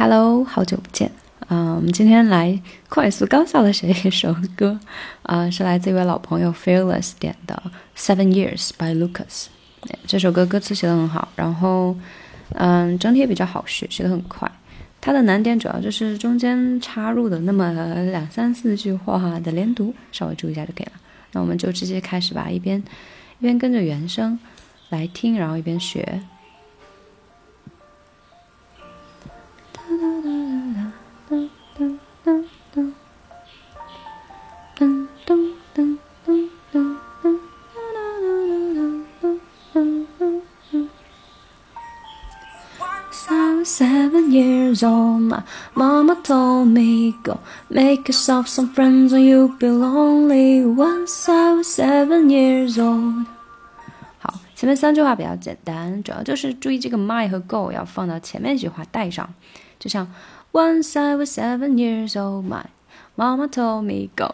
Hello，好久不见啊！我们今天来快速高效的学一首歌啊，是来自一位老朋友 Fearless 点的《Seven Years》by Lucas。这首歌歌词写的很好，然后嗯，整体也比较好学，学的很快。它的难点主要就是中间插入的那么两三四句话的连读，稍微注意一下就可以了。那我们就直接开始吧，一边一边跟着原声来听，然后一边学。seven years old, my mama told me go make yourself some friends or you'll be lonely. Once I was seven years old. 好，前面三句话比较简单，主要就是注意这个 my 和 go 要放到前面一句话带上，就像 Once I was seven years old, my mama told me go，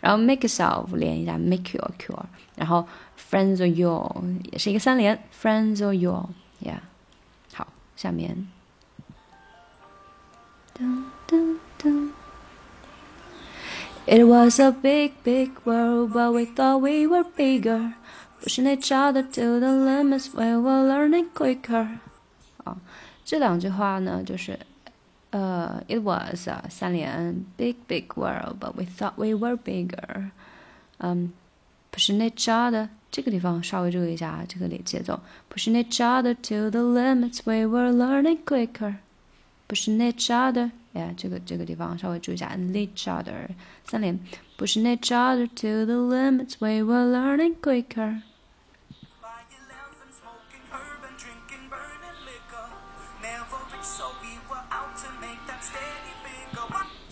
然后 make yourself 连一下 make your cure，然后 friends or your 也是一个三连 friends or your，yeah，好，下面。 It was a big, big world, but we thought we were bigger. Pushing each other to the limits, we were learning quicker. 啊，这两句话呢，就是呃，It was 啊三连，big, big world, but we thought we were bigger. 嗯，pushing each other 这个地方稍微注意一下这个节奏，pushing each other to the limits, we were learning quicker. 不是 each other，哎，这个这个地方稍微注意一下，each other 三连，不是 each other to the limits we were learning quicker。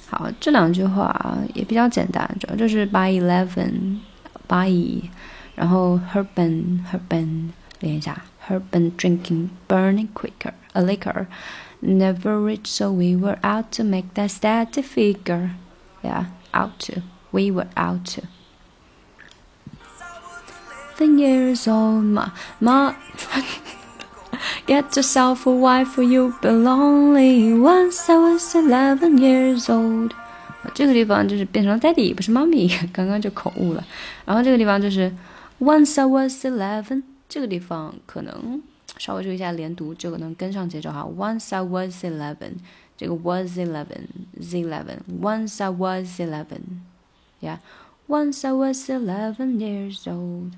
好，这两句话也比较简单，主要就是 by eleven by，然后 her been her been 连一下，her been drinking burning quicker a liquor。never reached, so we were out to make that static figure. Yeah, out to. We were out to. Ten years old, ma, ma. Get yourself a wife, for you'll be lonely. Once I was eleven years old. 这个地方就是变成了 daddy，不是 mommy，刚刚就口误了。然后这个地方就是 once I was eleven， 这个地方可能稍微注意一下连读，这个能跟上节奏哈。Once I was eleven，这个 was eleven，z eleven。Once I was eleven，yeah，Once I was eleven years old。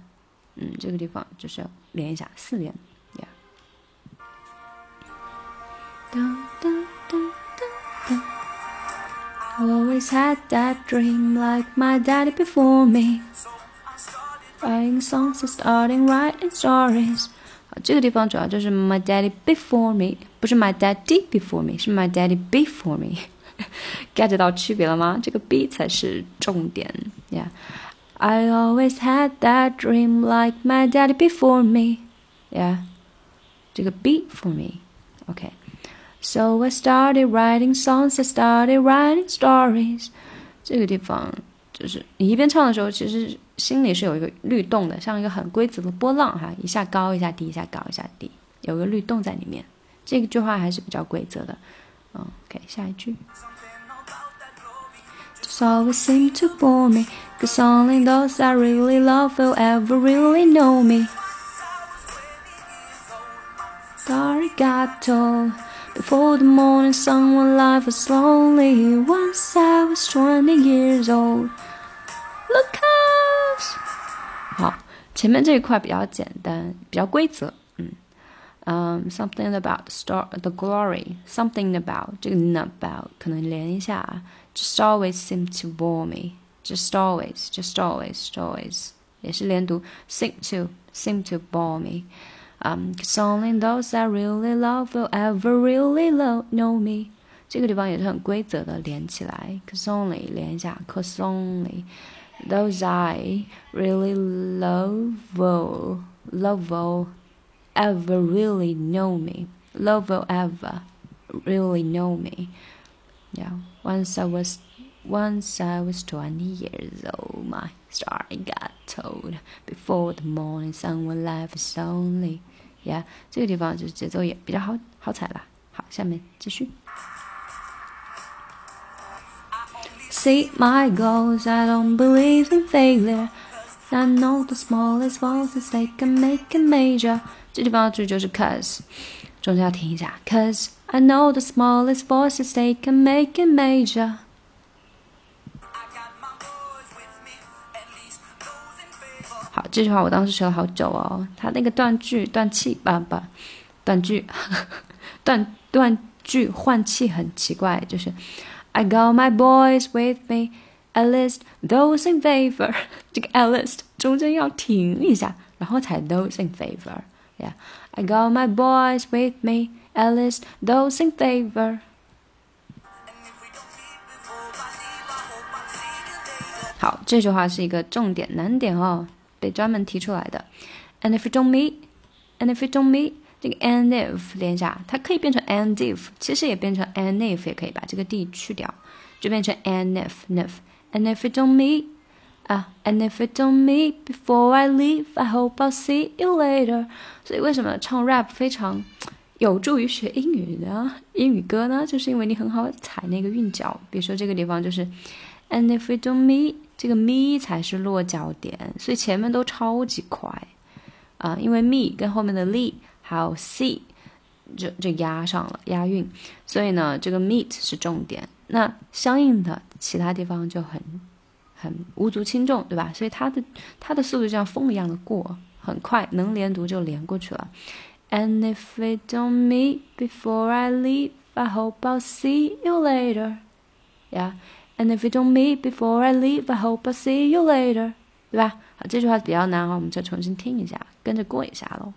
嗯，这个地方就是要连一下，四连，yeah。Always had that dream like my daddy before me. Writing songs and starting writing stories. 这个地方主要就是 my daddy before me，不是 my daddy before me，是 my daddy before me。get 到区别了吗？这个 B 才是重点，Yeah。I always had that dream like my daddy before me. Yeah. 这个 B for me. Okay. So I started writing songs, I started writing stories. 这个地方就是你一边唱的时候，其实 心里是有一个律动的，像一个很规则的波浪哈，一下高一下低，一下高一下低，有个律动在里面。这个句话还是比较规则的。，OK，下一句。Just always seem to bore me, cause only those I really love will ever really know me. Sorry, got told. Before the morning sun, when life was lonely, once I was twenty years old. 前面这一块比较简单，比较规则。嗯嗯，something about the star, the glory, something about 这个 about 可能连一下，just always seem to bore me, just always, just always, always 也是连读，seem to, seem to bore me. Um, cause only those I really love will ever really love know me. 这个地方也是很规则的连起来，cause only 连一下，cause only。 those I really love will love will ever really know me. Love will ever really know me. Yeah. Once I was once I was twenty years old, my story got told before the morning sun when life is only. Yeah，这个地方就是节奏也比较好好踩了。好，下面继续。 see my goals. I don't believe in failure. I know the smallest voices they can make a major。这地方注意就是 cause，中间要停一下，cause I know the smallest voices they can make a major。好，这句话我当时学了好久哦。它那个断句断气，不不，断句，断断句换气很奇怪，就是 I got my boys with me。At least those in favor，这个 at least 中间要停一下，然后才 those in favor。Yeah，I got my boys with me. At least those in favor。好，这句话是一个重点难点哦，被专门提出来的。And if you don't meet，and if you don't meet， 这个 and if 连一下，它可以变成 and if，其实也变成 and if 也可以把这个 d 去掉，就变成 and if if。And if you don't meet, ah, and if you don't meet before I leave, I hope I'll see you later. 所以为什么唱 rap 非常有助于学英语呢？英语歌呢？就是因为你很好踩那个韵脚。比如说这个地方就是，and if you don't meet，这个 me 才是落脚点，所以前面都超级快啊，因为 me 跟后面的 lee 还有 c 就就压上了押韵，所以呢，这个 meet 是重点。那相应的其他地方就很很无足轻重，对吧？所以它的它的速度就像风一样的过，很快，能连读就连过去了。And if we don't meet before I leave, I hope I'll see you later. Yeah. And if we don't meet before I leave, I hope I'll see you later. 对吧？好，这句话比较难哈，我们再重新听一下，跟着过一下喽。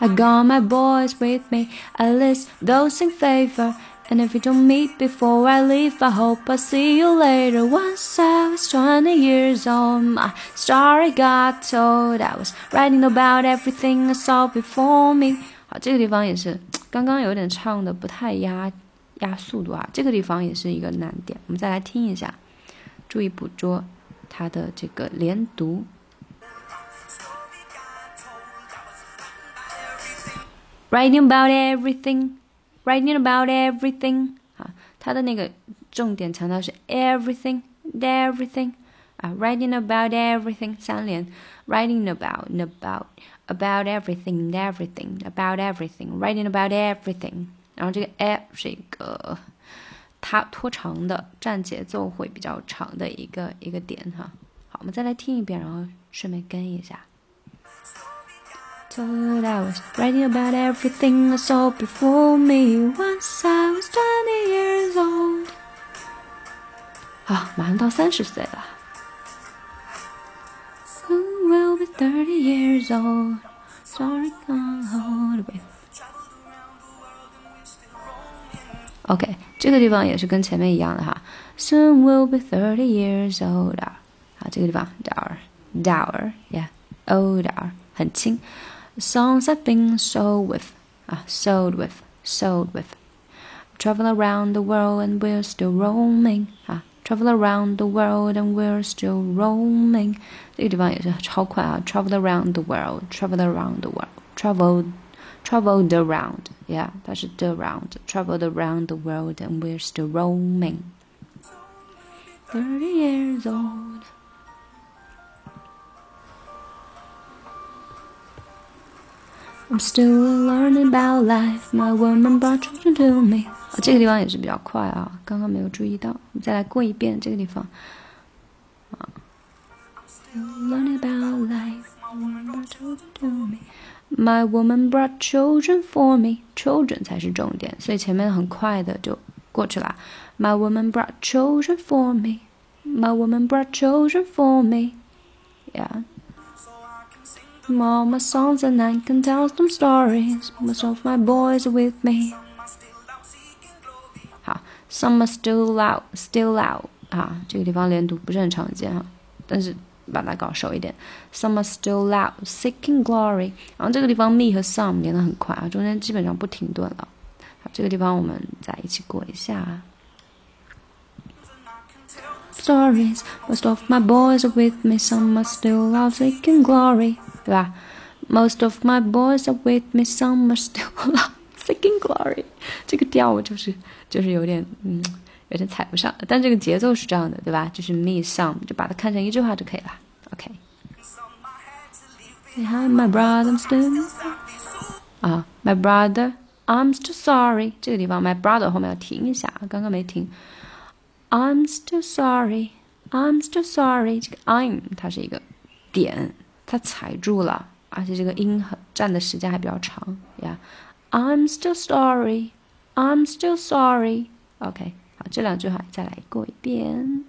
I got my boys with me, at least those in favor. And if we don't meet before I leave, I hope I see you later. Once I was 20 years old, my story got told. I was writing about everything I saw before me. 好，这个地方也是刚刚有点唱的不太压压速度啊，这个地方也是一个难点。我们再来听一下，注意捕捉它的这个连读。Writing about everything writing about everything 啊，它的那个重点强调是 everything everything 啊，writing about everything 三连，writing about about about everything everything about everything writing about everything，然后这个 a 是一个它拖长的，占节奏会比较长的一个一个点哈。好，我们再来听一遍，然后顺便跟一下。 Told I was writing about everything I saw before me once I was twenty years old。啊，马上到三十岁了。Soon will be thirty years old. Sorry, can't hold with. OK，这个地方也是跟前面一样的哈。Soon will be thirty years older。啊，这个地方 dour，dour，yeah，older，很轻。 songs I've been sold with, uh, sold with, sold with. Travel around the world and we're still roaming. Uh, travel around the world and we're still roaming. 这个地方也是超快啊！Travel around the world, travel around the world, travel, traveled around. Yeah, 它是 the around. Traveled around the world and we're still roaming. Thirty years old. I'm still learning about life. My woman brought children to me. 啊，这个地方也是比较快啊，刚刚没有注意到。我们再来过一遍这个地方。啊，learning about life. My woman brought children for me. Children 才是重点，所以前面很快的就过去了。My woman brought children for me. My woman brought children for me. Yeah. All my songs and I can tell some stories. Most of my boys are with me. 好，some are still out, still out 啊，这个地方连读不是很常见哈，但是把它搞熟一点。Some are still out, seeking glory。然后这个地方 me 和 some 连得很快啊，中间基本上不停顿了。好，这个地方我们再一起过一下。Stories, most of my boys are with me. Some are still out seeking glory. 对吧？Most of my boys are with me, some are still alive, seeking glory。这个调就是就是有点嗯 有点踩不上。但这个节奏是这样的，对吧？就是 me some，就把它看成一句话就可以了。OK。Behind my brother, I'm still 啊，my brother, I'm still sorry。这个地方 my brother 后面要停一下，刚刚没停。I'm still sorry, I'm still sorry。这个 I'm 它是一个点， 它踩住了，而且这个音很占的时间还比较长呀。I'm still sorry, I'm still sorry。OK，好，这两句话再来过一遍。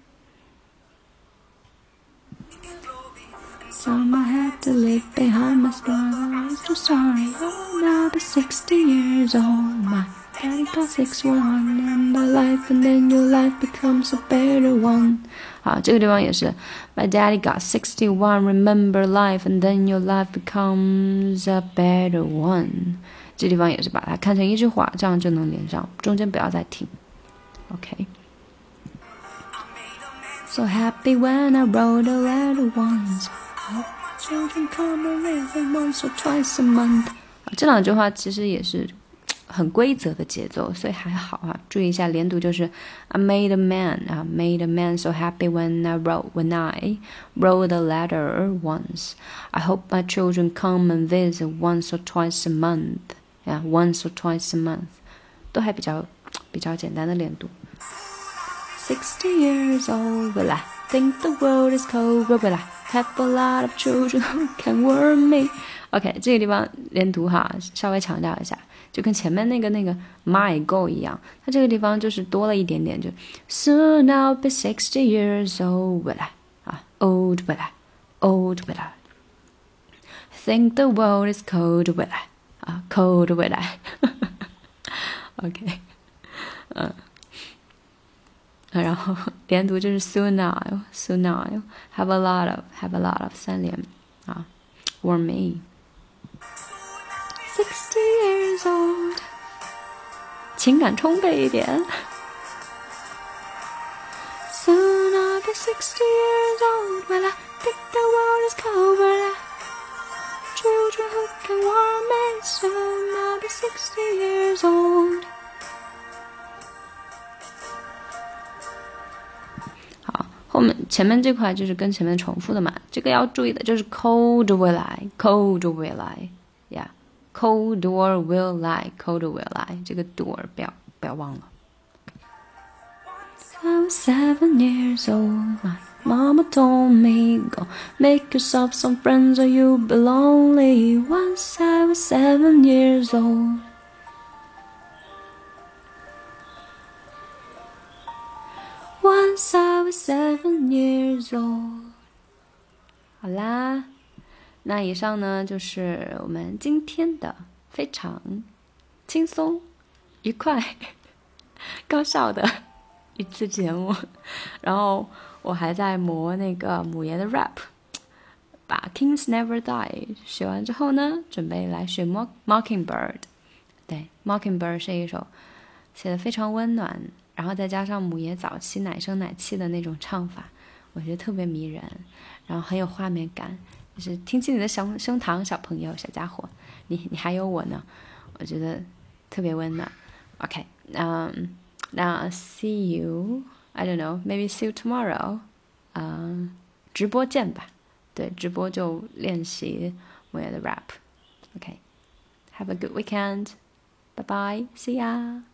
Some I had to leave behind my brother. I'm so sorry. Oh, now be 60 years old. My daddy got 61 and my life, and then your life becomes a better one. 好，这个地方也是，My daddy got sixty-one. Remember life, and then your life becomes a better one. 这地方也是把它看成一句话，这样就能连上，中间不要再停。OK。So happy when I wrote a letter once. Children come and visit once or twice a month。这两句话其实也是 很规则的节奏，所以还好啊。注意一下连读，就是 I made a man 啊，made a man so happy when I wrote when I wrote a letter once. I hope my children come and visit once or twice a month. 呀，once or twice a month，都还比较比较简单的连读。Sixty years old, will I think the world is cold? Will I have a lot of children who can warm me? OK，这个地方连读哈，稍微强调一下， 就跟前面那个那个 my go 一样，它这个地方就是多了一点点，就 Soon I'll be sixty years old, will I? 啊，old will I? Old will I? Think the world is cold, will I? 啊，cold 回来，OK，嗯。然后连读就是 soon I'll soon I'll have a lot of have a lot of 三连啊，warm me Sixty years old，情感充沛一点。Soon I'll be sixty years old. Well, I think the world is cold. Well, I children who can warm me. Soon I'll be sixty years old. 后面前面这块就是跟前面重复的嘛，这个要注意的就是 cold 未来，cold 未来 ，yeah，cold door will lie，cold will lie，这个 door 不要不要忘了。I was seven years old, my mama told me, go make yourself some friends or you'll be lonely. Once I was seven years old. Once I was seven years old。好啦， 那以上呢就是我们今天的非常轻松、愉快、高效的一次节目。然后我还在磨那个母爷的 rap，把 Kings Never Die 学完之后呢，准备来学 Mockingbird。对，Mockingbird 是一首写的非常温暖。然后再加上母爷早期奶声奶气的那种唱法，我觉得特别迷人，然后很有画面感。就是听起你的声声堂，小朋友、小家伙，你你还有我呢，我觉得特别温暖。OK，嗯，那 see you，I don't know，maybe see you tomorrow，嗯，直播见吧。对，直播就练习母爷的 rap。OK，have a good weekend，bye bye，see ya。